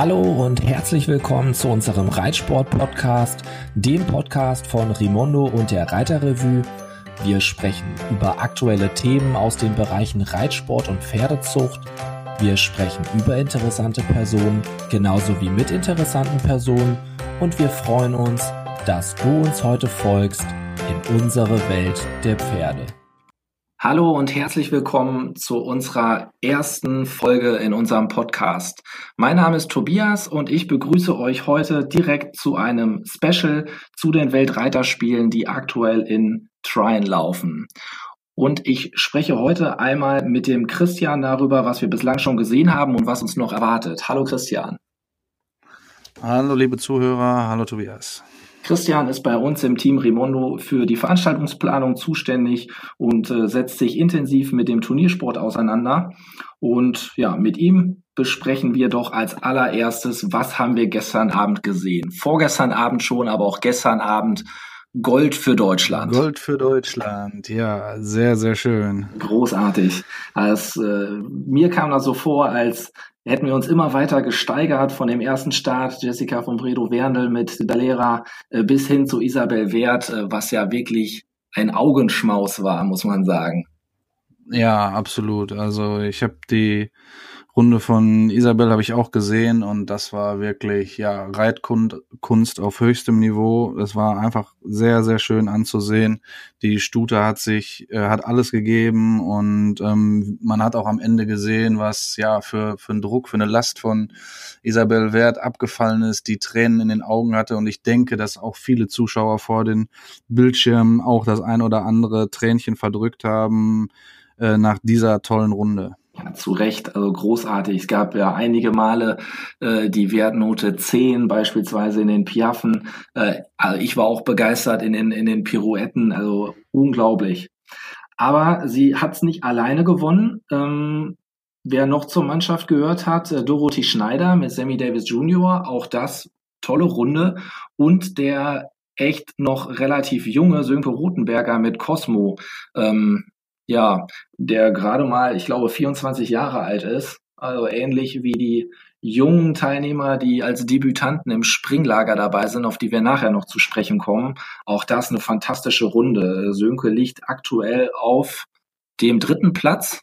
Hallo und herzlich willkommen zu unserem Reitsport-Podcast, dem Podcast von Rimondo und der Reiterrevue. Wir sprechen über aktuelle Themen aus den Bereichen Reitsport und Pferdezucht. Wir sprechen über interessante Personen, genauso wie mit interessanten Personen. Und wir freuen uns, dass du uns heute folgst in unsere Welt der Pferde. Hallo und herzlich willkommen zu unserer ersten Folge in unserem Podcast. Mein Name ist Tobias und ich begrüße euch heute direkt zu einem Special zu den Weltreiterspielen, die aktuell in Trine laufen. Und ich spreche heute einmal mit dem Christian darüber, was wir bislang schon gesehen haben und was uns noch erwartet. Hallo Christian. Hallo liebe Zuhörer, hallo Tobias. Christian ist bei uns im Team Rimondo für die Veranstaltungsplanung zuständig und äh, setzt sich intensiv mit dem Turniersport auseinander. Und ja, mit ihm besprechen wir doch als allererstes, was haben wir gestern Abend gesehen? Vorgestern Abend schon, aber auch gestern Abend Gold für Deutschland. Gold für Deutschland, ja, sehr, sehr schön. Großartig. Also, äh, mir kam das so vor, als hätten wir uns immer weiter gesteigert von dem ersten Start, Jessica von Bredo Werndl mit Dalera äh, bis hin zu Isabel Wert, äh, was ja wirklich ein Augenschmaus war, muss man sagen. Ja, absolut. Also ich habe die Runde von Isabel habe ich auch gesehen und das war wirklich ja Reitkunst auf höchstem Niveau. Es war einfach sehr sehr schön anzusehen. Die Stute hat sich äh, hat alles gegeben und ähm, man hat auch am Ende gesehen, was ja für für einen Druck, für eine Last von Isabel Wert abgefallen ist, die Tränen in den Augen hatte und ich denke, dass auch viele Zuschauer vor den Bildschirmen auch das ein oder andere Tränchen verdrückt haben äh, nach dieser tollen Runde. Ja, zu Recht, also großartig. Es gab ja einige Male äh, die Wertnote 10, beispielsweise in den Piaffen. Äh, also ich war auch begeistert in den, in den Pirouetten, also unglaublich. Aber sie hat es nicht alleine gewonnen. Ähm, wer noch zur Mannschaft gehört hat, äh, Dorothy Schneider mit Sammy Davis Jr., auch das tolle Runde. Und der echt noch relativ junge Sönke Rotenberger mit Cosmo. Ähm, ja, der gerade mal, ich glaube, 24 Jahre alt ist. Also ähnlich wie die jungen Teilnehmer, die als Debütanten im Springlager dabei sind, auf die wir nachher noch zu sprechen kommen. Auch das eine fantastische Runde. Sönke liegt aktuell auf dem dritten Platz,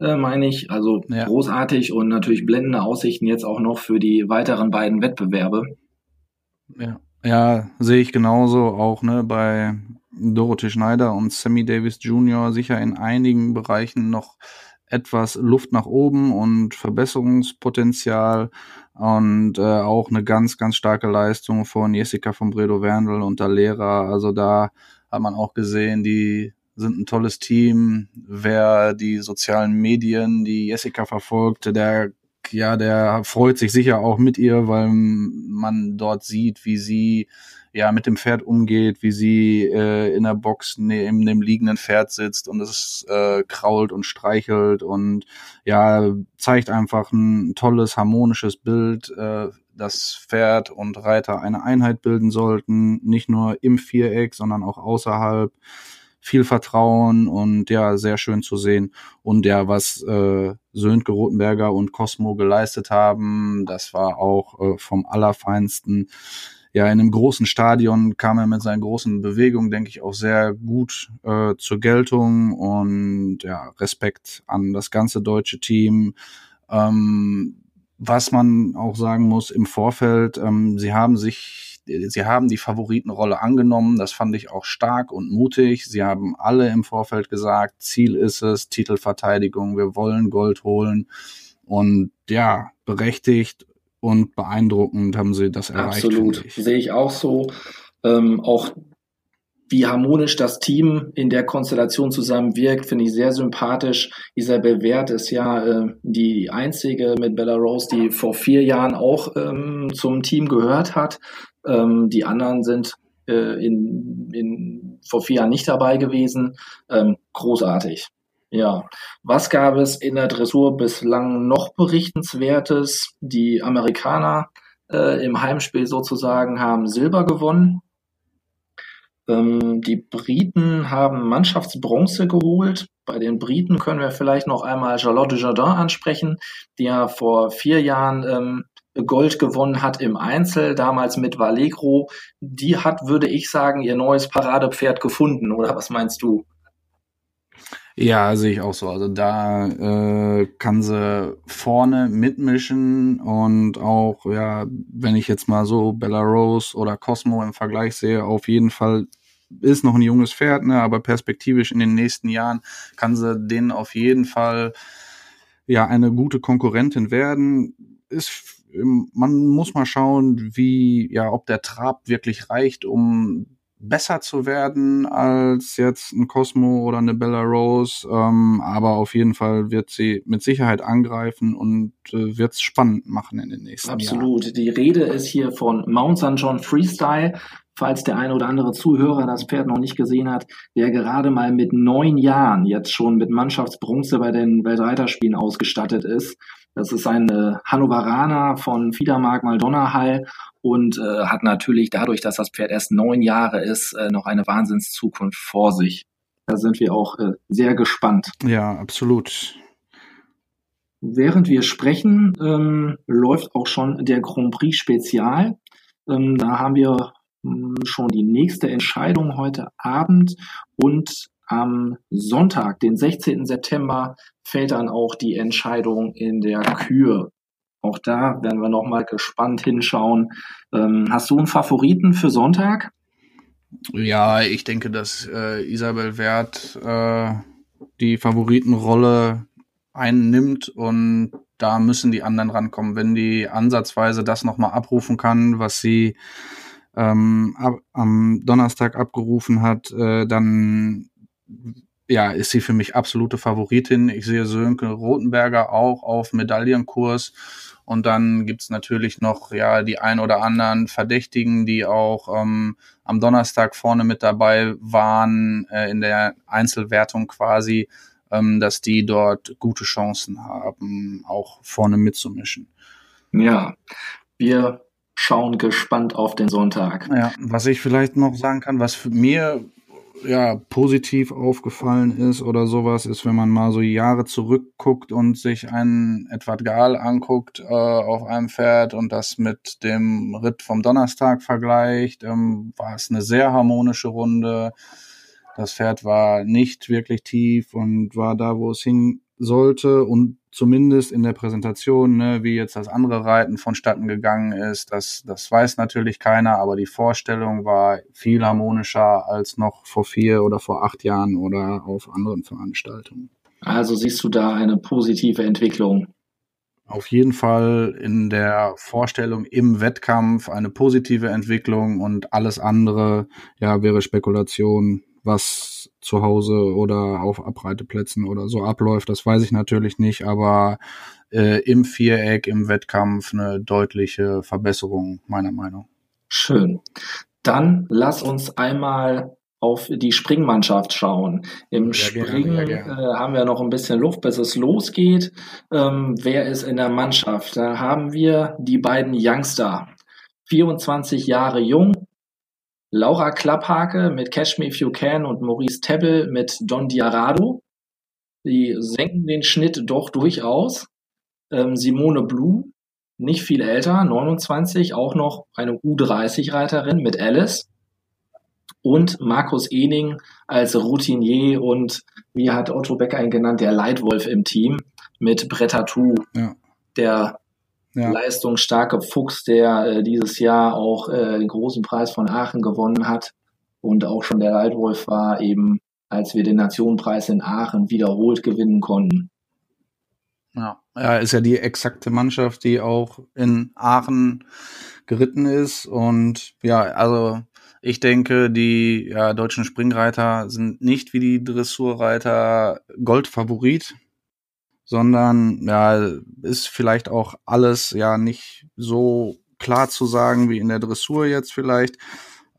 äh, meine ich. Also ja. großartig und natürlich blendende Aussichten jetzt auch noch für die weiteren beiden Wettbewerbe. Ja, ja sehe ich genauso auch ne, bei Dorothee Schneider und Sammy Davis Jr. sicher in einigen Bereichen noch etwas Luft nach oben und Verbesserungspotenzial und äh, auch eine ganz, ganz starke Leistung von Jessica von Bredo Werndl und der Lehrer. Also da hat man auch gesehen, die sind ein tolles Team. Wer die sozialen Medien, die Jessica verfolgt, der ja, der freut sich sicher auch mit ihr, weil man dort sieht, wie sie ja mit dem Pferd umgeht, wie sie äh, in der Box neben dem liegenden Pferd sitzt und es äh, krault und streichelt und ja zeigt einfach ein tolles harmonisches Bild, äh, dass Pferd und Reiter eine Einheit bilden sollten, nicht nur im Viereck, sondern auch außerhalb viel Vertrauen und ja, sehr schön zu sehen. Und ja, was äh, Sönke Rotenberger und Cosmo geleistet haben, das war auch äh, vom Allerfeinsten ja, in einem großen Stadion kam er mit seinen großen Bewegungen, denke ich, auch sehr gut äh, zur Geltung und ja, Respekt an das ganze deutsche Team. Ähm, was man auch sagen muss im Vorfeld, ähm, sie haben sich, sie haben die Favoritenrolle angenommen. Das fand ich auch stark und mutig. Sie haben alle im Vorfeld gesagt, Ziel ist es, Titelverteidigung, wir wollen Gold holen. Und ja, berechtigt und beeindruckend haben sie das erreicht. Absolut, sehe ich auch so. Ähm, auch wie harmonisch das Team in der Konstellation zusammenwirkt, finde ich sehr sympathisch. Isabel Wert ist ja äh, die einzige mit Bella Rose, die vor vier Jahren auch ähm, zum Team gehört hat. Ähm, die anderen sind äh, in, in, vor vier Jahren nicht dabei gewesen. Ähm, großartig. Ja, was gab es in der Dressur bislang noch berichtenswertes? Die Amerikaner äh, im Heimspiel sozusagen haben Silber gewonnen. Ähm, die Briten haben Mannschaftsbronze geholt. Bei den Briten können wir vielleicht noch einmal Charlotte Jardin ansprechen, die ja vor vier Jahren ähm, Gold gewonnen hat im Einzel, damals mit Valegro. Die hat, würde ich sagen, ihr neues Paradepferd gefunden, oder was meinst du? Ja, sehe ich auch so. Also da äh, kann sie vorne mitmischen und auch, ja, wenn ich jetzt mal so Belarus oder Cosmo im Vergleich sehe, auf jeden Fall ist noch ein junges Pferd, ne, aber perspektivisch in den nächsten Jahren kann sie denen auf jeden Fall ja eine gute Konkurrentin werden. Ist man muss mal schauen, wie ja, ob der Trab wirklich reicht, um besser zu werden als jetzt ein Cosmo oder eine Bella Rose, ähm, aber auf jeden Fall wird sie mit Sicherheit angreifen und äh, wird es spannend machen in den nächsten Absolut. Jahren. Die Rede ist hier von Mount St. John Freestyle, falls der eine oder andere Zuhörer das Pferd noch nicht gesehen hat, der gerade mal mit neun Jahren jetzt schon mit Mannschaftsbronze bei den Weltreiterspielen ausgestattet ist. Das ist ein äh, Hannoveraner von Fiedermark Maldonna Hall und äh, hat natürlich dadurch, dass das Pferd erst neun Jahre ist, äh, noch eine Wahnsinnszukunft vor sich. Da sind wir auch äh, sehr gespannt. Ja, absolut. Während wir sprechen, ähm, läuft auch schon der Grand Prix Spezial. Ähm, da haben wir hm, schon die nächste Entscheidung heute Abend und am Sonntag, den 16. September, fällt dann auch die Entscheidung in der Kür. Auch da werden wir nochmal gespannt hinschauen. Ähm, hast du einen Favoriten für Sonntag? Ja, ich denke, dass äh, Isabel Wert äh, die Favoritenrolle einnimmt und da müssen die anderen rankommen. Wenn die ansatzweise das nochmal abrufen kann, was sie ähm, ab, am Donnerstag abgerufen hat, äh, dann ja, ist sie für mich absolute Favoritin. Ich sehe Sönke Rotenberger auch auf Medaillenkurs. Und dann gibt's natürlich noch ja die ein oder anderen Verdächtigen, die auch ähm, am Donnerstag vorne mit dabei waren äh, in der Einzelwertung quasi, ähm, dass die dort gute Chancen haben, auch vorne mitzumischen. Ja, wir schauen gespannt auf den Sonntag. Ja, was ich vielleicht noch sagen kann, was für mir ja, positiv aufgefallen ist oder sowas, ist, wenn man mal so Jahre zurückguckt und sich einen Edward Gahl anguckt äh, auf einem Pferd und das mit dem Ritt vom Donnerstag vergleicht, ähm, war es eine sehr harmonische Runde. Das Pferd war nicht wirklich tief und war da, wo es hin sollte und zumindest in der Präsentation, ne, wie jetzt das andere Reiten vonstatten gegangen ist, das, das weiß natürlich keiner, aber die Vorstellung war viel harmonischer als noch vor vier oder vor acht Jahren oder auf anderen Veranstaltungen. Also siehst du da eine positive Entwicklung? Auf jeden Fall in der Vorstellung im Wettkampf eine positive Entwicklung und alles andere, ja, wäre Spekulation, was zu Hause oder auf Abreiteplätzen oder so abläuft, das weiß ich natürlich nicht, aber äh, im Viereck, im Wettkampf eine deutliche Verbesserung, meiner Meinung. Schön. Dann lass uns einmal auf die Springmannschaft schauen. Im ja, Springen gerne, ja, gerne. Äh, haben wir noch ein bisschen Luft, bis es losgeht. Ähm, wer ist in der Mannschaft? Da haben wir die beiden Youngster. 24 Jahre jung, Laura Klapphake mit Catch Me If You Can und Maurice Tebbel mit Don Diarado. Die senken den Schnitt doch durchaus. Ähm, Simone Blum, nicht viel älter, 29, auch noch eine U30-Reiterin mit Alice. Und Markus Ening als Routinier und, wie hat Otto Becker ihn genannt, der Leitwolf im Team mit Brettatou, ja. der ja. leistungsstarke Fuchs, der äh, dieses Jahr auch äh, den großen Preis von Aachen gewonnen hat und auch schon der Leitwolf war, eben als wir den Nationenpreis in Aachen wiederholt gewinnen konnten. Ja, ja, ist ja die exakte Mannschaft, die auch in Aachen geritten ist. Und ja, also ich denke, die ja, deutschen Springreiter sind nicht wie die Dressurreiter Goldfavorit sondern ja, ist vielleicht auch alles ja nicht so klar zu sagen wie in der Dressur jetzt vielleicht.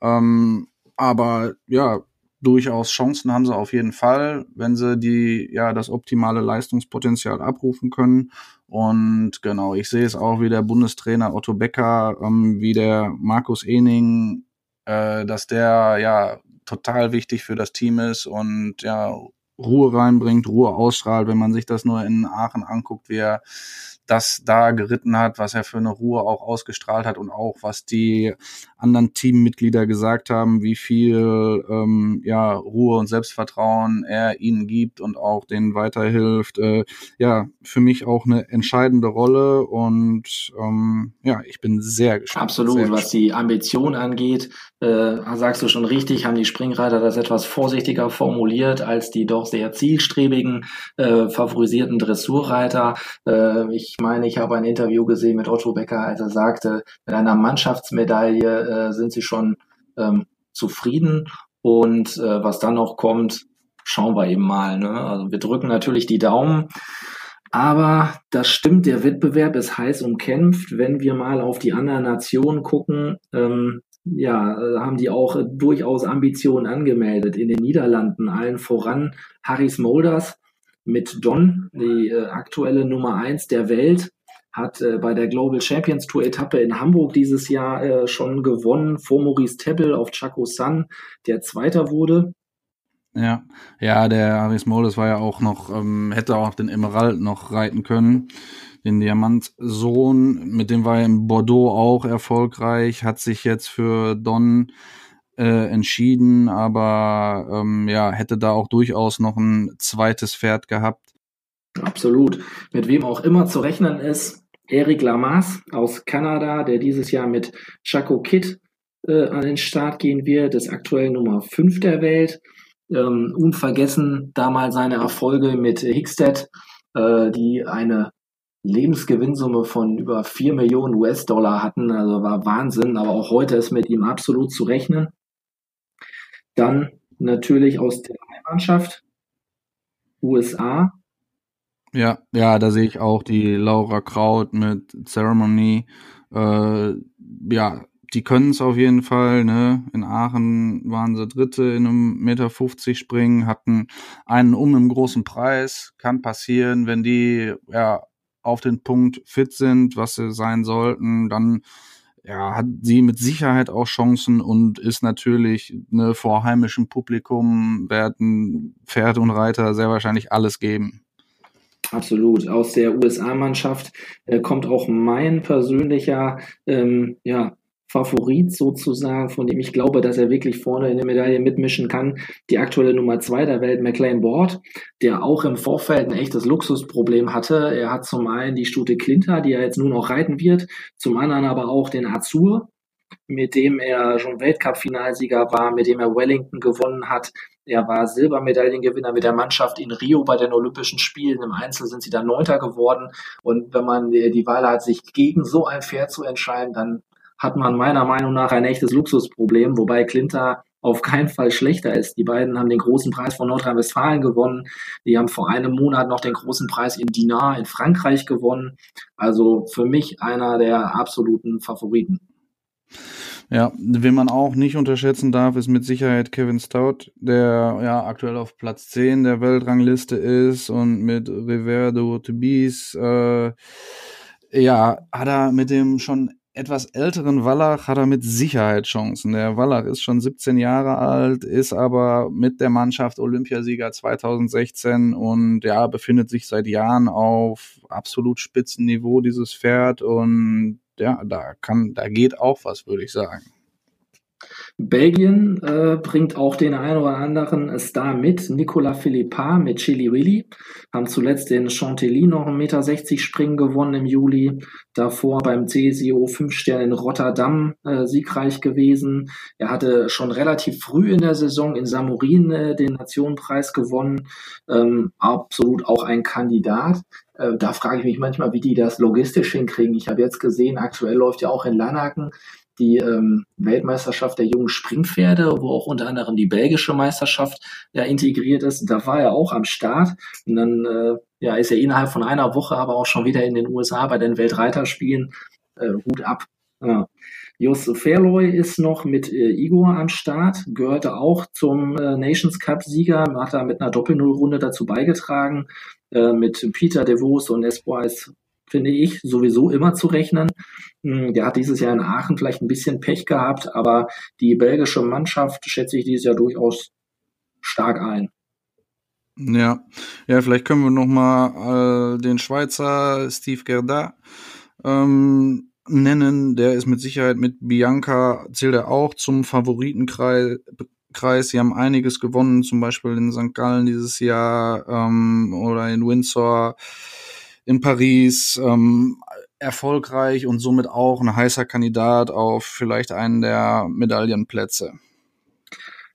Ähm, aber ja, durchaus Chancen haben sie auf jeden Fall, wenn sie die ja das optimale Leistungspotenzial abrufen können. Und genau, ich sehe es auch wie der Bundestrainer Otto Becker, ähm, wie der Markus Ening, äh, dass der ja total wichtig für das Team ist und ja Ruhe reinbringt, Ruhe ausstrahlt, wenn man sich das nur in Aachen anguckt, wie er das da geritten hat, was er für eine Ruhe auch ausgestrahlt hat und auch was die anderen Teammitglieder gesagt haben, wie viel ähm, ja, Ruhe und Selbstvertrauen er ihnen gibt und auch denen weiterhilft. Äh, ja, für mich auch eine entscheidende Rolle und ähm, ja, ich bin sehr gespannt. Absolut, sehr was die Ambition angeht, äh, sagst du schon richtig, haben die Springreiter das etwas vorsichtiger formuliert als die doch sehr zielstrebigen äh, favorisierten Dressurreiter. Äh, ich meine, ich habe ein Interview gesehen mit Otto Becker, als er sagte, mit einer Mannschaftsmedaille äh, sind sie schon ähm, zufrieden. Und äh, was dann noch kommt, schauen wir eben mal. Ne? Also wir drücken natürlich die Daumen. Aber das stimmt, der Wettbewerb ist heiß umkämpft. Wenn wir mal auf die anderen Nationen gucken, ähm, ja, äh, haben die auch äh, durchaus Ambitionen angemeldet. In den Niederlanden allen voran Harris Molders mit Don, die äh, aktuelle Nummer eins der Welt, hat äh, bei der Global Champions Tour Etappe in Hamburg dieses Jahr äh, schon gewonnen. Vor Maurice Tebbel auf Chaco San, der Zweiter wurde. Ja, ja, der Harris Molders war ja auch noch, ähm, hätte auch den Emerald noch reiten können. Den Diamantsohn, mit dem war er in Bordeaux auch erfolgreich, hat sich jetzt für Don äh, entschieden, aber ähm, ja, hätte da auch durchaus noch ein zweites Pferd gehabt. Absolut. Mit wem auch immer zu rechnen ist, Eric Lamas aus Kanada, der dieses Jahr mit Chaco Kid äh, an den Start gehen wird, ist aktuell Nummer 5 der Welt. Ähm, unvergessen damals seine Erfolge mit Hickstead, äh, die eine Lebensgewinnsumme von über 4 Millionen US-Dollar hatten. Also war Wahnsinn, aber auch heute ist mit ihm absolut zu rechnen. Dann natürlich aus der Mannschaft USA. Ja, ja, da sehe ich auch die Laura Kraut mit Ceremony. Äh, ja, die können es auf jeden Fall. Ne? In Aachen waren sie Dritte in einem Meter 50 springen, hatten einen um im großen Preis. Kann passieren, wenn die ja auf den Punkt fit sind, was sie sein sollten, dann ja, hat sie mit Sicherheit auch Chancen und ist natürlich ne, vor heimischem Publikum werden Pferde und Reiter sehr wahrscheinlich alles geben. Absolut. Aus der USA-Mannschaft äh, kommt auch mein persönlicher ähm, ja, Favorit sozusagen, von dem ich glaube, dass er wirklich vorne in der Medaille mitmischen kann. Die aktuelle Nummer zwei der Welt, McLean Board, der auch im Vorfeld ein echtes Luxusproblem hatte. Er hat zum einen die Stute Klinter, die er jetzt nur noch reiten wird, zum anderen aber auch den Azur, mit dem er schon Weltcup-Finalsieger war, mit dem er Wellington gewonnen hat. Er war Silbermedaillengewinner mit der Mannschaft in Rio bei den Olympischen Spielen. Im Einzel sind sie dann Neunter geworden. Und wenn man die Wahl hat, sich gegen so ein Pferd zu entscheiden, dann hat man meiner Meinung nach ein echtes Luxusproblem, wobei Klinter auf keinen Fall schlechter ist. Die beiden haben den großen Preis von Nordrhein-Westfalen gewonnen. Die haben vor einem Monat noch den großen Preis in Dinar in Frankreich gewonnen. Also für mich einer der absoluten Favoriten. Ja, wen man auch nicht unterschätzen darf, ist mit Sicherheit Kevin Stout, der ja aktuell auf Platz 10 der Weltrangliste ist und mit Riverdo Tubis, äh, ja, hat er mit dem schon etwas älteren Wallach hat er mit Sicherheit Chancen. Der Wallach ist schon 17 Jahre alt, ist aber mit der Mannschaft Olympiasieger 2016 und ja, befindet sich seit Jahren auf absolut Spitzenniveau dieses Pferd und ja, da kann, da geht auch was, würde ich sagen. Belgien äh, bringt auch den einen oder anderen Star mit. Nicolas Philippard mit Chili Willy. Haben zuletzt den Chantilly noch 1,60 Meter Springen gewonnen im Juli. Davor beim CSIO 5 Sterne in Rotterdam äh, siegreich gewesen. Er hatte schon relativ früh in der Saison in Samurin äh, den Nationenpreis gewonnen. Ähm, absolut auch ein Kandidat. Äh, da frage ich mich manchmal, wie die das logistisch hinkriegen. Ich habe jetzt gesehen, aktuell läuft ja auch in Lanaken die ähm, Weltmeisterschaft der jungen Springpferde, wo auch unter anderem die belgische Meisterschaft ja integriert ist. Da war er auch am Start und dann äh, ja, ist er innerhalb von einer Woche aber auch schon wieder in den USA bei den Weltreiterspielen. Äh, Hut ab. Ja. Jos Fairloy ist noch mit äh, Igor am Start, gehörte auch zum äh, Nations Cup Sieger, hat da mit einer Doppelnullrunde dazu beigetragen. Äh, mit Peter DeVos und Espoir finde ich, sowieso immer zu rechnen. Hm, der hat dieses Jahr in Aachen vielleicht ein bisschen Pech gehabt, aber die belgische Mannschaft schätze ich dieses Jahr durchaus stark ein. Ja, ja, vielleicht können wir noch mal äh, den Schweizer Steve Gerda ähm, nennen. Der ist mit Sicherheit mit Bianca, zählt er auch zum Favoritenkreis. Kreis. Sie haben einiges gewonnen, zum Beispiel in St. Gallen dieses Jahr ähm, oder in Windsor, in Paris. Ähm, erfolgreich und somit auch ein heißer Kandidat auf vielleicht einen der Medaillenplätze.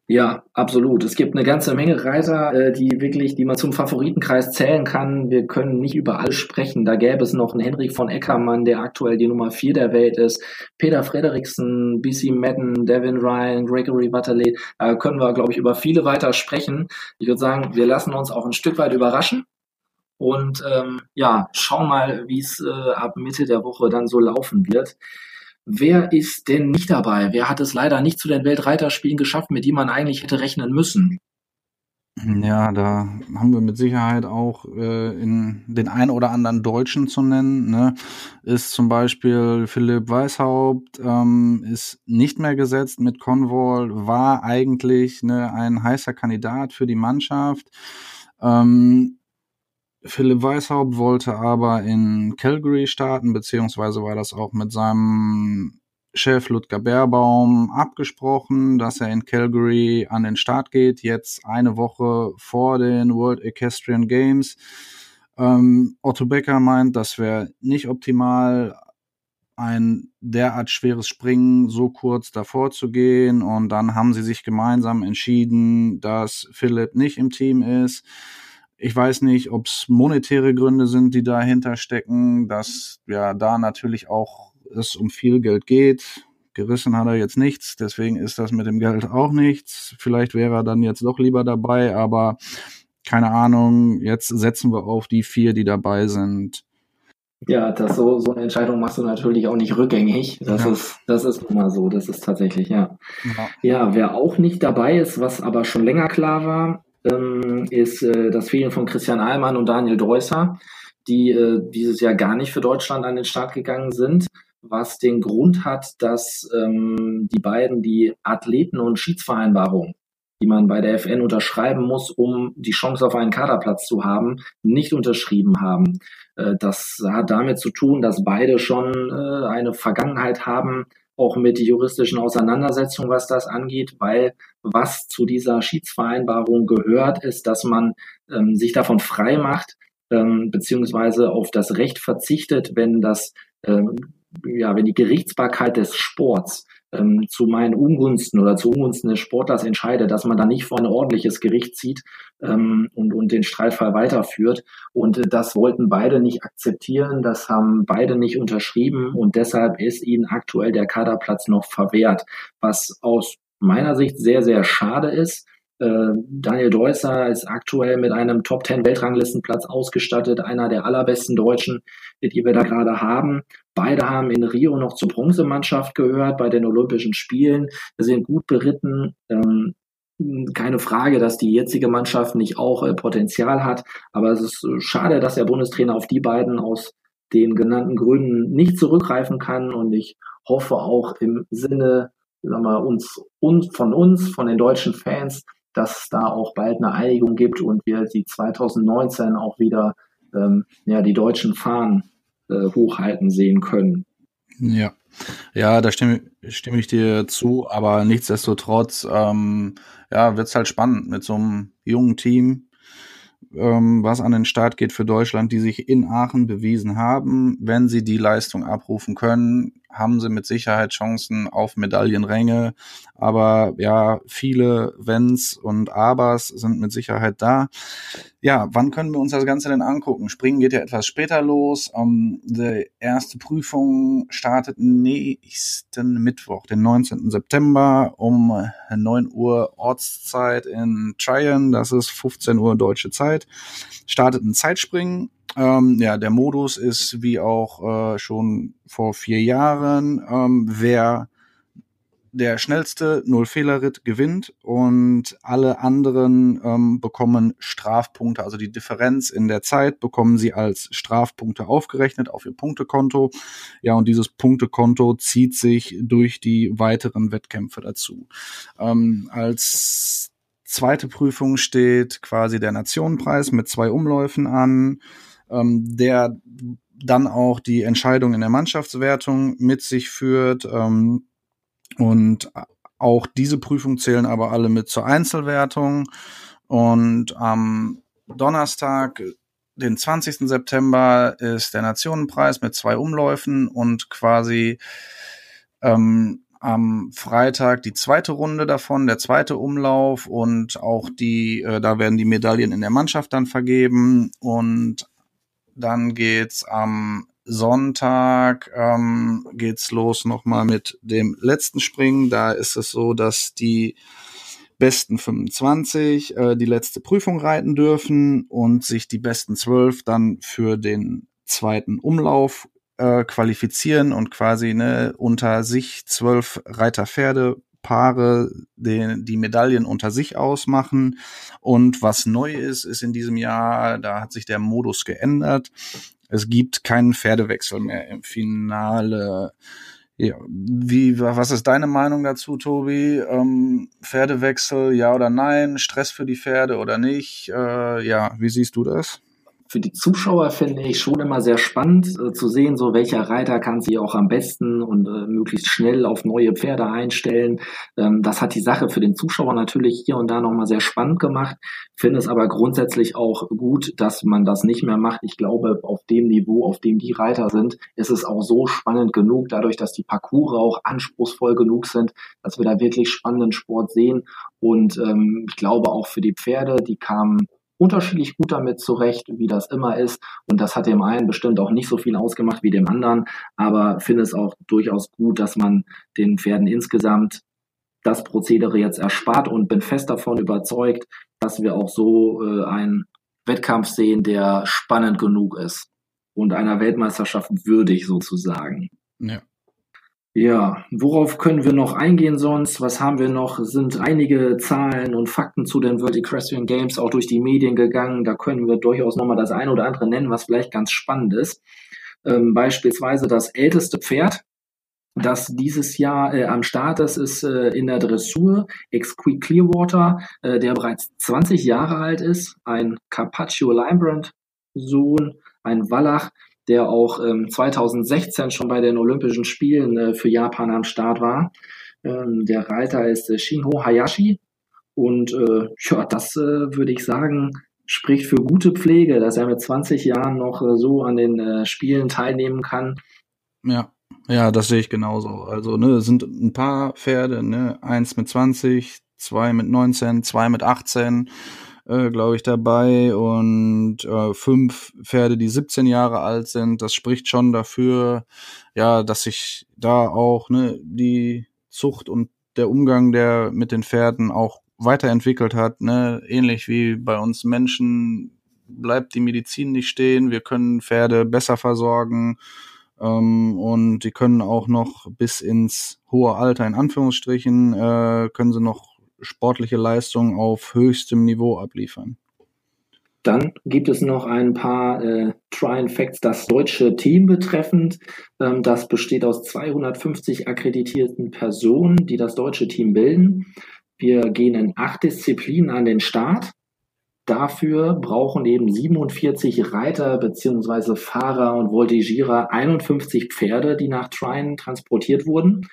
Ja, absolut. Es gibt eine ganze Menge Reiter, äh, die wirklich, die man zum Favoritenkreis zählen kann. Wir können nicht über alle sprechen. Da gäbe es noch einen Henrik von Eckermann, der aktuell die Nummer vier der Welt ist. Peter Frederiksen, BC Madden, Devin Ryan, Gregory Waterley. Da können wir, glaube ich, über viele weiter sprechen. Ich würde sagen, wir lassen uns auch ein Stück weit überraschen. Und ähm, ja, schauen mal, wie es äh, ab Mitte der Woche dann so laufen wird. Wer ist denn nicht dabei? Wer hat es leider nicht zu den Weltreiterspielen geschafft, mit dem man eigentlich hätte rechnen müssen? Ja, da haben wir mit Sicherheit auch äh, in den ein oder anderen Deutschen zu nennen. Ne? Ist zum Beispiel Philipp Weishaupt, ähm, ist nicht mehr gesetzt mit Convol, war eigentlich ne, ein heißer Kandidat für die Mannschaft. Ähm, Philipp Weishaupt wollte aber in Calgary starten, beziehungsweise war das auch mit seinem Chef Ludger Baerbaum abgesprochen, dass er in Calgary an den Start geht, jetzt eine Woche vor den World Equestrian Games. Ähm, Otto Becker meint, das wäre nicht optimal, ein derart schweres Springen so kurz davor zu gehen. Und dann haben sie sich gemeinsam entschieden, dass Philipp nicht im Team ist. Ich weiß nicht, ob es monetäre Gründe sind, die dahinter stecken, dass ja da natürlich auch es um viel Geld geht. Gerissen hat er jetzt nichts, deswegen ist das mit dem Geld auch nichts. Vielleicht wäre er dann jetzt doch lieber dabei, aber keine Ahnung, jetzt setzen wir auf die vier, die dabei sind. Ja, das so, so eine Entscheidung machst du natürlich auch nicht rückgängig. Das ja. ist, das ist immer so. Das ist tatsächlich, ja. ja. Ja, wer auch nicht dabei ist, was aber schon länger klar war, ähm, ist äh, das Fehlen von Christian Ahlmann und Daniel Deusser, die äh, dieses Jahr gar nicht für Deutschland an den Start gegangen sind, was den Grund hat, dass ähm, die beiden die Athleten- und Schiedsvereinbarung, die man bei der FN unterschreiben muss, um die Chance auf einen Kaderplatz zu haben, nicht unterschrieben haben. Äh, das hat damit zu tun, dass beide schon äh, eine Vergangenheit haben, auch mit juristischen Auseinandersetzungen, was das angeht, weil was zu dieser Schiedsvereinbarung gehört, ist, dass man ähm, sich davon frei macht, ähm, beziehungsweise auf das Recht verzichtet, wenn das, ähm, ja, wenn die Gerichtsbarkeit des Sports ähm, zu meinen Ungunsten oder zu Ungunsten des Sportlers entscheidet, dass man da nicht vor ein ordentliches Gericht zieht ähm, und, und den Streitfall weiterführt. Und äh, das wollten beide nicht akzeptieren, das haben beide nicht unterschrieben und deshalb ist ihnen aktuell der Kaderplatz noch verwehrt, was aus meiner Sicht sehr, sehr schade ist. Äh, Daniel Deusser ist aktuell mit einem Top 10 Weltranglistenplatz ausgestattet, einer der allerbesten Deutschen, die wir da gerade haben. Beide haben in Rio noch zur Bronzemannschaft gehört bei den Olympischen Spielen, Wir sind gut beritten. Ähm, keine Frage, dass die jetzige Mannschaft nicht auch äh, Potenzial hat, aber es ist äh, schade, dass der Bundestrainer auf die beiden aus den genannten Gründen nicht zurückgreifen kann. Und ich hoffe auch im Sinne sagen wir, uns, uns von uns, von den deutschen Fans, dass da auch bald eine Einigung gibt und wir die 2019 auch wieder ähm, ja, die deutschen Fahnen äh, hochhalten sehen können. Ja, ja, da stimme, stimme ich dir zu, aber nichtsdestotrotz, ähm, ja, wird's halt spannend mit so einem jungen Team, ähm, was an den Start geht für Deutschland, die sich in Aachen bewiesen haben. Wenn sie die Leistung abrufen können, haben sie mit Sicherheit Chancen auf Medaillenränge. Aber ja, viele Wenns und Abers sind mit Sicherheit da. Ja, wann können wir uns das Ganze denn angucken? Springen geht ja etwas später los. Um, ähm, die erste Prüfung startet nächsten Mittwoch, den 19. September um 9 Uhr Ortszeit in Tryon. Das ist 15 Uhr deutsche Zeit. Startet ein Zeitspringen ähm, ja, der Modus ist wie auch äh, schon vor vier Jahren, ähm, wer der schnellste Null-Fehler-Ritt gewinnt und alle anderen ähm, bekommen Strafpunkte, also die Differenz in der Zeit bekommen sie als Strafpunkte aufgerechnet auf ihr Punktekonto. Ja, und dieses Punktekonto zieht sich durch die weiteren Wettkämpfe dazu. Ähm, als zweite Prüfung steht quasi der Nationenpreis mit zwei Umläufen an, ähm, der dann auch die Entscheidung in der Mannschaftswertung mit sich führt. Ähm, und auch diese Prüfungen zählen aber alle mit zur Einzelwertung. Und am Donnerstag, den 20. September, ist der Nationenpreis mit zwei Umläufen und quasi ähm, am Freitag die zweite Runde davon, der zweite Umlauf und auch die, äh, da werden die Medaillen in der Mannschaft dann vergeben und dann geht's am Sonntag ähm, geht's los nochmal mit dem letzten Springen. Da ist es so, dass die besten 25 äh, die letzte Prüfung reiten dürfen und sich die besten 12 dann für den zweiten Umlauf äh, qualifizieren und quasi ne, unter sich zwölf Reiter-Pferde Paare die, die Medaillen unter sich ausmachen. Und was neu ist, ist in diesem Jahr, da hat sich der Modus geändert. Es gibt keinen Pferdewechsel mehr im Finale. Ja, wie, was ist deine Meinung dazu, Tobi? Ähm, Pferdewechsel, ja oder nein? Stress für die Pferde oder nicht? Äh, ja, wie siehst du das? Für die Zuschauer finde ich schon immer sehr spannend äh, zu sehen, so welcher Reiter kann sich auch am besten und äh, möglichst schnell auf neue Pferde einstellen. Ähm, das hat die Sache für den Zuschauer natürlich hier und da nochmal sehr spannend gemacht. Finde es aber grundsätzlich auch gut, dass man das nicht mehr macht. Ich glaube, auf dem Niveau, auf dem die Reiter sind, ist es auch so spannend genug, dadurch, dass die Parcours auch anspruchsvoll genug sind, dass wir da wirklich spannenden Sport sehen. Und ähm, ich glaube auch für die Pferde, die kamen unterschiedlich gut damit zurecht, wie das immer ist. Und das hat dem einen bestimmt auch nicht so viel ausgemacht wie dem anderen. Aber finde es auch durchaus gut, dass man den Pferden insgesamt das Prozedere jetzt erspart und bin fest davon überzeugt, dass wir auch so äh, einen Wettkampf sehen, der spannend genug ist und einer Weltmeisterschaft würdig sozusagen. Ja. Ja, worauf können wir noch eingehen sonst? Was haben wir noch? Sind einige Zahlen und Fakten zu den World Equestrian Games auch durch die Medien gegangen. Da können wir durchaus nochmal das eine oder andere nennen, was vielleicht ganz spannend ist. Ähm, beispielsweise das älteste Pferd, das dieses Jahr äh, am Start ist, ist äh, in der Dressur Exquis Clearwater, äh, der bereits 20 Jahre alt ist, ein Carpaccio Limebrand Sohn, ein Wallach, der auch ähm, 2016 schon bei den Olympischen Spielen äh, für Japan am Start war. Ähm, der Reiter ist äh, Shinho Hayashi und äh, ja, das würde ich sagen, spricht für gute Pflege, dass er mit 20 Jahren noch so an den Spielen teilnehmen kann. Ja, ja, das sehe ich genauso. Also, ne, sind ein paar Pferde, ne, eins mit 20, zwei mit 19, zwei mit 18 äh, glaube ich, dabei und äh, fünf Pferde, die 17 Jahre alt sind. Das spricht schon dafür, ja, dass sich da auch ne, die Zucht und der Umgang der mit den Pferden auch weiterentwickelt hat, ne? ähnlich wie bei uns Menschen bleibt die Medizin nicht stehen, wir können Pferde besser versorgen ähm, und die können auch noch bis ins hohe Alter in Anführungsstrichen äh, können sie noch sportliche Leistung auf höchstem Niveau abliefern. Dann gibt es noch ein paar äh, Try Facts, das deutsche Team betreffend. Ähm, das besteht aus 250 akkreditierten Personen, die das deutsche Team bilden. Wir gehen in acht Disziplinen an den Start. Dafür brauchen eben 47 Reiter bzw. Fahrer und Voltigierer 51 Pferde, die nach Trine transportiert wurden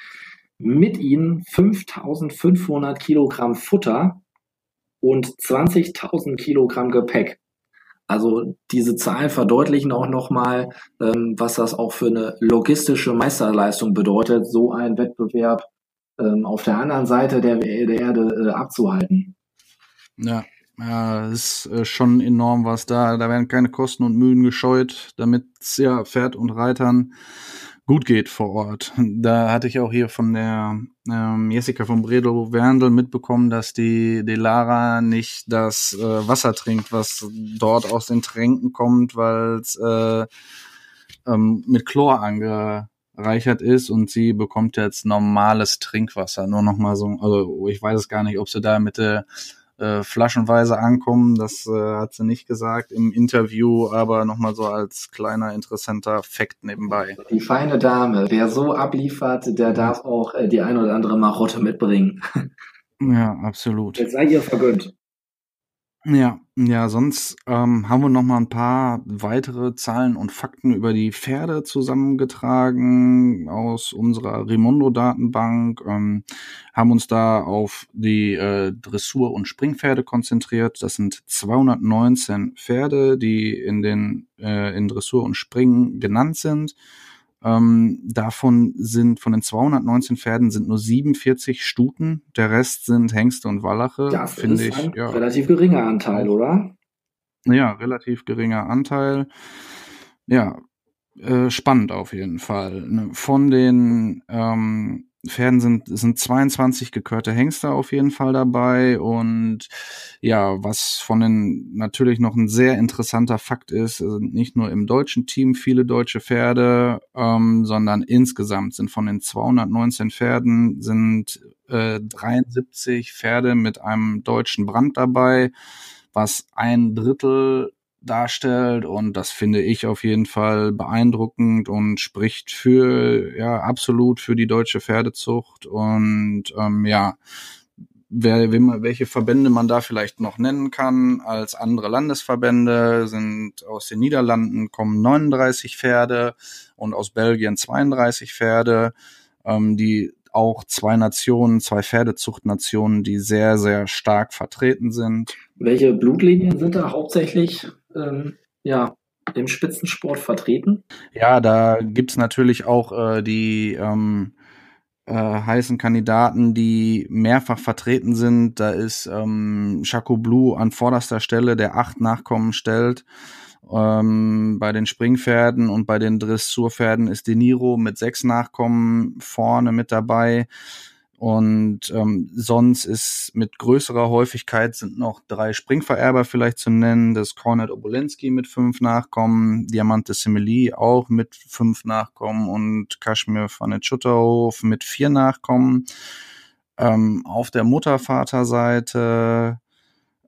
mit ihnen 5500 Kilogramm Futter und 20.000 Kilogramm Gepäck. Also diese Zahlen verdeutlichen auch nochmal, ähm, was das auch für eine logistische Meisterleistung bedeutet, so ein Wettbewerb ähm, auf der anderen Seite der, der Erde äh, abzuhalten. Ja, ja, ist äh, schon enorm was da. Da werden keine Kosten und Mühen gescheut, damit ja Pferd und Reitern gut geht vor Ort. Da hatte ich auch hier von der ähm, Jessica von Bredow Werndl mitbekommen, dass die, die Lara nicht das äh, Wasser trinkt, was dort aus den Tränken kommt, weil es äh, ähm, mit Chlor angereichert ist und sie bekommt jetzt normales Trinkwasser. Nur noch mal so, also ich weiß es gar nicht, ob sie da mit der äh, flaschenweise ankommen. Das äh, hat sie nicht gesagt im Interview, aber nochmal so als kleiner interessanter Fakt nebenbei. Die feine Dame, wer so abliefert, der darf auch äh, die eine oder andere Marotte mitbringen. Ja, absolut. Jetzt sei ihr vergönnt. Ja, ja, sonst ähm, haben wir noch mal ein paar weitere Zahlen und Fakten über die Pferde zusammengetragen aus unserer Rimondo-Datenbank, ähm, haben uns da auf die äh, Dressur- und Springpferde konzentriert. Das sind 219 Pferde, die in den äh, in Dressur und Springen genannt sind. Ähm, davon sind von den 219 Pferden sind nur 47 Stuten. Der Rest sind Hengste und Wallache. Das finde ich ein ja, relativ geringer Anteil, oder? Ja, relativ geringer Anteil. Ja, äh, spannend auf jeden Fall. Ne, von den ähm, Pferden sind, sind 22 gekörte Hengste auf jeden Fall dabei. Und ja, was von den natürlich noch ein sehr interessanter Fakt ist, sind nicht nur im deutschen Team viele deutsche Pferde, ähm, sondern insgesamt sind von den 219 Pferden sind äh, 73 Pferde mit einem deutschen Brand dabei, was ein Drittel darstellt und das finde ich auf jeden Fall beeindruckend und spricht für ja absolut für die deutsche Pferdezucht und ähm, ja wer, welche Verbände man da vielleicht noch nennen kann als andere Landesverbände sind aus den Niederlanden kommen 39 Pferde und aus Belgien 32 Pferde ähm, die auch zwei Nationen, zwei Pferdezuchtnationen, die sehr, sehr stark vertreten sind. Welche Blutlinien sind da hauptsächlich ähm, ja, im Spitzensport vertreten? Ja, da gibt's natürlich auch äh, die ähm, äh, heißen Kandidaten, die mehrfach vertreten sind. Da ist ähm, Chaco Blue an vorderster Stelle, der acht Nachkommen stellt. Ähm, bei den Springpferden und bei den Dressurpferden ist De Niro mit sechs Nachkommen vorne mit dabei. Und ähm, sonst ist mit größerer Häufigkeit sind noch drei Springvererber vielleicht zu nennen. Das Kornet Obolensky mit fünf Nachkommen, Diamante Simili auch mit fünf Nachkommen und Kashmir van Schutterhof mit vier Nachkommen. Ähm, auf der Muttervaterseite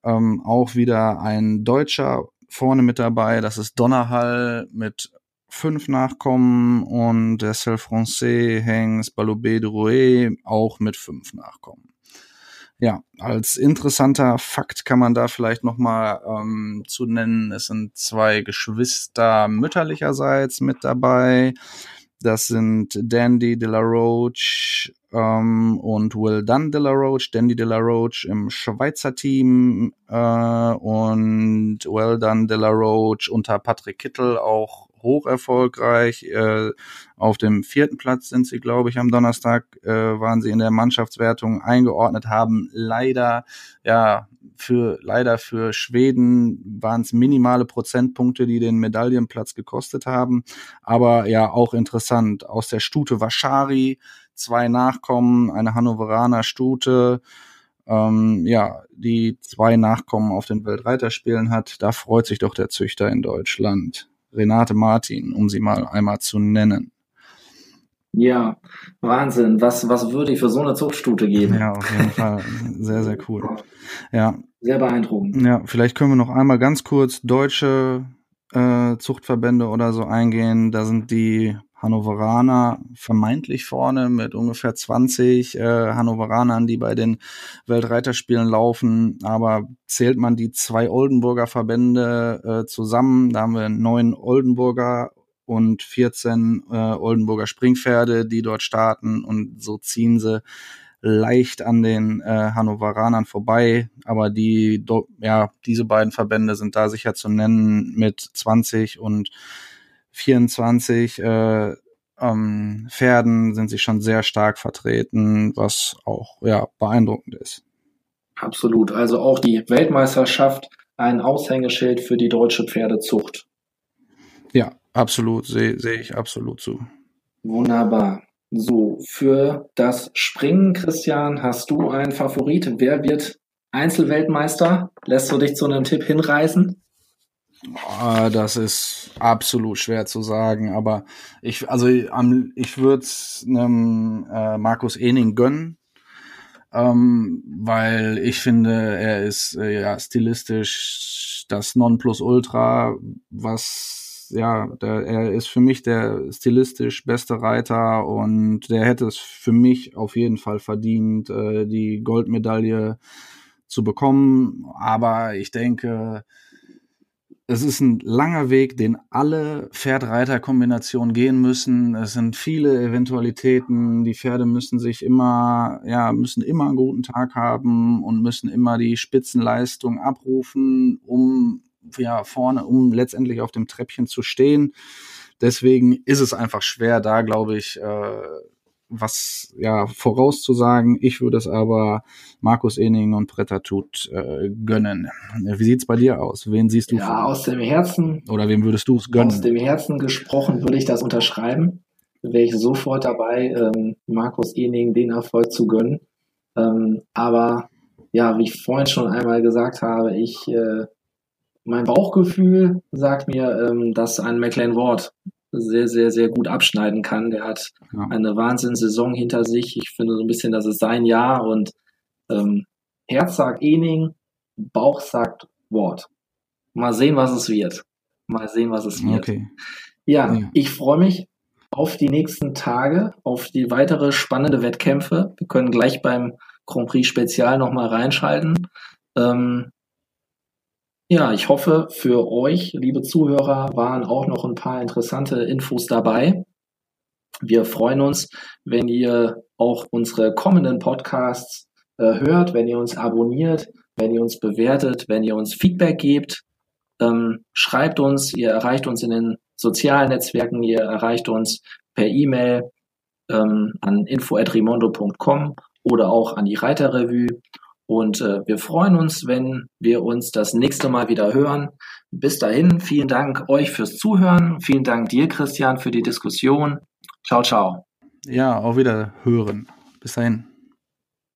ähm, auch wieder ein Deutscher vorne mit dabei. Das ist Donnerhall mit fünf Nachkommen und der Cell Francais Hanks Balobé de Rouet auch mit fünf Nachkommen. Ja, als interessanter Fakt kann man da vielleicht nochmal ähm, zu nennen, es sind zwei Geschwister mütterlicherseits mit dabei. Das sind Dandy de la Roche ähm, und Will Dunn de la Roche. Dandy de la Roche im Schweizer Team äh, und Will Dunn de la Roche unter Patrick Kittel auch hoch erfolgreich. Äh, auf dem vierten Platz sind sie, glaube ich, am Donnerstag äh, waren sie in der Mannschaftswertung eingeordnet, haben leider, ja, für leider für Schweden waren es minimale Prozentpunkte, die den Medaillenplatz gekostet haben. Aber ja, auch interessant. Aus der Stute Waschari zwei Nachkommen, eine Hannoveraner Stute, ähm, ja, die zwei Nachkommen auf den Weltreiterspielen hat. Da freut sich doch der Züchter in Deutschland. Renate Martin, um sie mal einmal zu nennen. Ja, Wahnsinn. Was, was würde ich für so eine Zuchtstute geben? Ja, auf jeden Fall. Sehr, sehr cool. Ja. Sehr beeindruckend. Ja, vielleicht können wir noch einmal ganz kurz deutsche äh, Zuchtverbände oder so eingehen. Da sind die Hannoveraner vermeintlich vorne mit ungefähr 20 äh, Hannoveranern, die bei den Weltreiterspielen laufen. Aber zählt man die zwei Oldenburger Verbände äh, zusammen, da haben wir neun Oldenburger und 14 äh, Oldenburger Springpferde, die dort starten und so ziehen sie leicht an den äh, Hannoveranern vorbei, aber die, ja, diese beiden Verbände sind da sicher zu nennen mit 20 und 24 äh, ähm, Pferden sind sie schon sehr stark vertreten, was auch ja beeindruckend ist. Absolut. Also auch die Weltmeisterschaft ein Aushängeschild für die deutsche Pferdezucht. Ja, absolut, sehe seh ich absolut zu. Wunderbar. So, für das Springen, Christian, hast du einen Favorit? Wer wird Einzelweltmeister? Lässt du dich zu einem Tipp hinreißen? Ah, das ist absolut schwer zu sagen, aber ich, also ich würde es einem äh, Markus Ening gönnen, ähm, weil ich finde, er ist äh, ja stilistisch das Nonplusultra, was ja, der, er ist für mich der stilistisch beste Reiter und der hätte es für mich auf jeden Fall verdient, äh, die Goldmedaille zu bekommen. Aber ich denke, es ist ein langer Weg, den alle Pferd-Reiter-Kombinationen gehen müssen. Es sind viele Eventualitäten. Die Pferde müssen sich immer, ja, müssen immer einen guten Tag haben und müssen immer die Spitzenleistung abrufen, um ja vorne, um letztendlich auf dem Treppchen zu stehen. Deswegen ist es einfach schwer, da glaube ich, äh, was ja vorauszusagen. Ich würde es aber Markus Ening und Pretatut äh, gönnen. Wie sieht's bei dir aus? Wen siehst du? Ja, vor? aus dem Herzen. Oder wem würdest du es gönnen? Aus dem Herzen gesprochen würde ich das unterschreiben. Wäre ich sofort dabei, ähm, Markus Ening den Erfolg zu gönnen. Ähm, aber ja, wie ich vorhin schon einmal gesagt habe, ich äh, mein Bauchgefühl sagt mir, ähm, dass ein McLean Ward sehr, sehr, sehr gut abschneiden kann. Der hat ja. eine Wahnsinnssaison hinter sich. Ich finde so ein bisschen, das ist sein Jahr und ähm, Herz sagt Ening, Bauch sagt Wort. Mal sehen, was es wird. Mal sehen, was es wird. Okay. Ja, ja, ich freue mich auf die nächsten Tage, auf die weitere spannende Wettkämpfe. Wir können gleich beim Grand Prix Spezial nochmal reinschalten. Ähm, ja, ich hoffe, für euch, liebe Zuhörer, waren auch noch ein paar interessante Infos dabei. Wir freuen uns, wenn ihr auch unsere kommenden Podcasts äh, hört, wenn ihr uns abonniert, wenn ihr uns bewertet, wenn ihr uns Feedback gebt. Ähm, schreibt uns, ihr erreicht uns in den sozialen Netzwerken, ihr erreicht uns per E-Mail ähm, an info.rimondo.com oder auch an die Reiterrevue. Und äh, wir freuen uns, wenn wir uns das nächste Mal wieder hören. Bis dahin, vielen Dank euch fürs Zuhören. Vielen Dank dir, Christian, für die Diskussion. Ciao, ciao. Ja, auch wieder hören. Bis dahin.